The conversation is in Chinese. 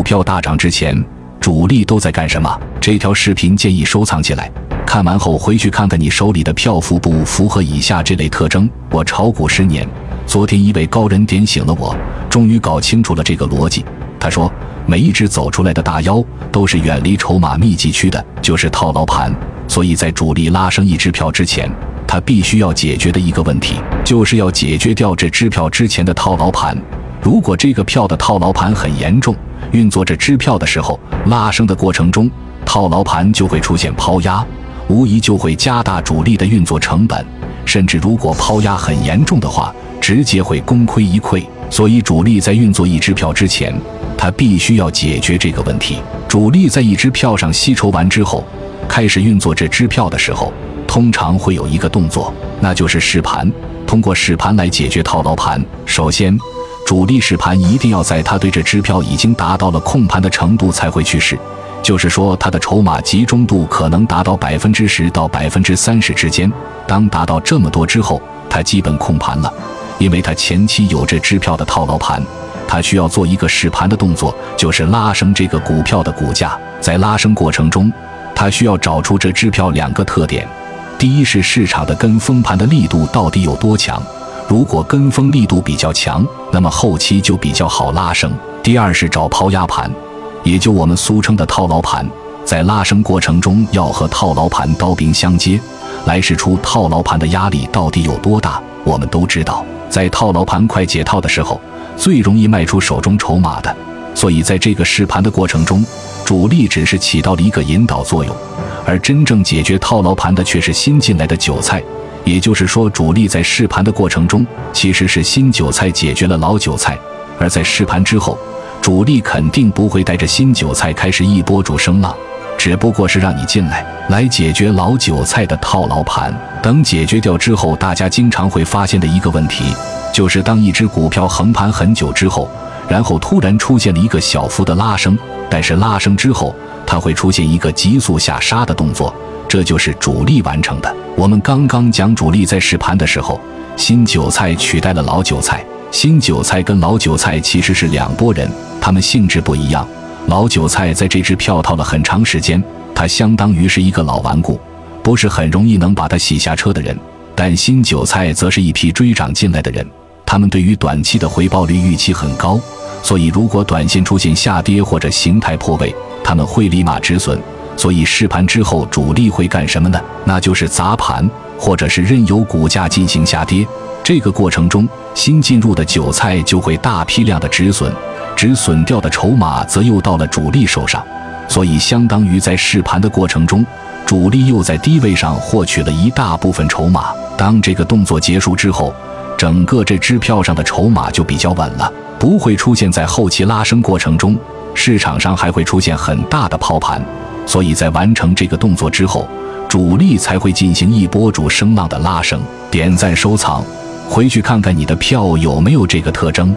股票大涨之前，主力都在干什么？这条视频建议收藏起来，看完后回去看看你手里的票符不符合以下这类特征。我炒股十年，昨天一位高人点醒了我，终于搞清楚了这个逻辑。他说，每一只走出来的大妖都是远离筹码密集区的，就是套牢盘。所以在主力拉升一支票之前，他必须要解决的一个问题，就是要解决掉这支票之前的套牢盘。如果这个票的套牢盘很严重，运作着支票的时候，拉升的过程中，套牢盘就会出现抛压，无疑就会加大主力的运作成本，甚至如果抛压很严重的话，直接会功亏一篑。所以，主力在运作一支票之前，他必须要解决这个问题。主力在一支票上吸筹完之后。开始运作这支票的时候，通常会有一个动作，那就是试盘。通过试盘来解决套牢盘。首先，主力试盘一定要在他对这支票已经达到了控盘的程度才会去试，就是说他的筹码集中度可能达到百分之十到百分之三十之间。当达到这么多之后，他基本控盘了，因为他前期有这支票的套牢盘，他需要做一个试盘的动作，就是拉升这个股票的股价。在拉升过程中。他需要找出这支票两个特点：第一是市场的跟风盘的力度到底有多强，如果跟风力度比较强，那么后期就比较好拉升；第二是找抛压盘，也就我们俗称的套牢盘，在拉升过程中要和套牢盘刀兵相接，来试出套牢盘的压力到底有多大。我们都知道，在套牢盘快解套的时候，最容易卖出手中筹码的，所以在这个试盘的过程中。主力只是起到了一个引导作用，而真正解决套牢盘的却是新进来的韭菜。也就是说，主力在试盘的过程中，其实是新韭菜解决了老韭菜；而在试盘之后，主力肯定不会带着新韭菜开始一波主升浪，只不过是让你进来来解决老韭菜的套牢盘。等解决掉之后，大家经常会发现的一个问题，就是当一只股票横盘很久之后。然后突然出现了一个小幅的拉升，但是拉升之后，它会出现一个急速下杀的动作，这就是主力完成的。我们刚刚讲主力在试盘的时候，新韭菜取代了老韭菜。新韭菜跟老韭菜其实是两拨人，他们性质不一样。老韭菜在这只票套了很长时间，他相当于是一个老顽固，不是很容易能把它洗下车的人。但新韭菜则是一批追涨进来的人，他们对于短期的回报率预期很高。所以，如果短线出现下跌或者形态破位，他们会立马止损。所以，试盘之后，主力会干什么呢？那就是砸盘，或者是任由股价进行下跌。这个过程中，新进入的韭菜就会大批量的止损，止损掉的筹码则又到了主力手上。所以，相当于在试盘的过程中，主力又在低位上获取了一大部分筹码。当这个动作结束之后，整个这支票上的筹码就比较稳了。不会出现在后期拉升过程中，市场上还会出现很大的抛盘，所以在完成这个动作之后，主力才会进行一波主升浪的拉升。点赞收藏，回去看看你的票有没有这个特征。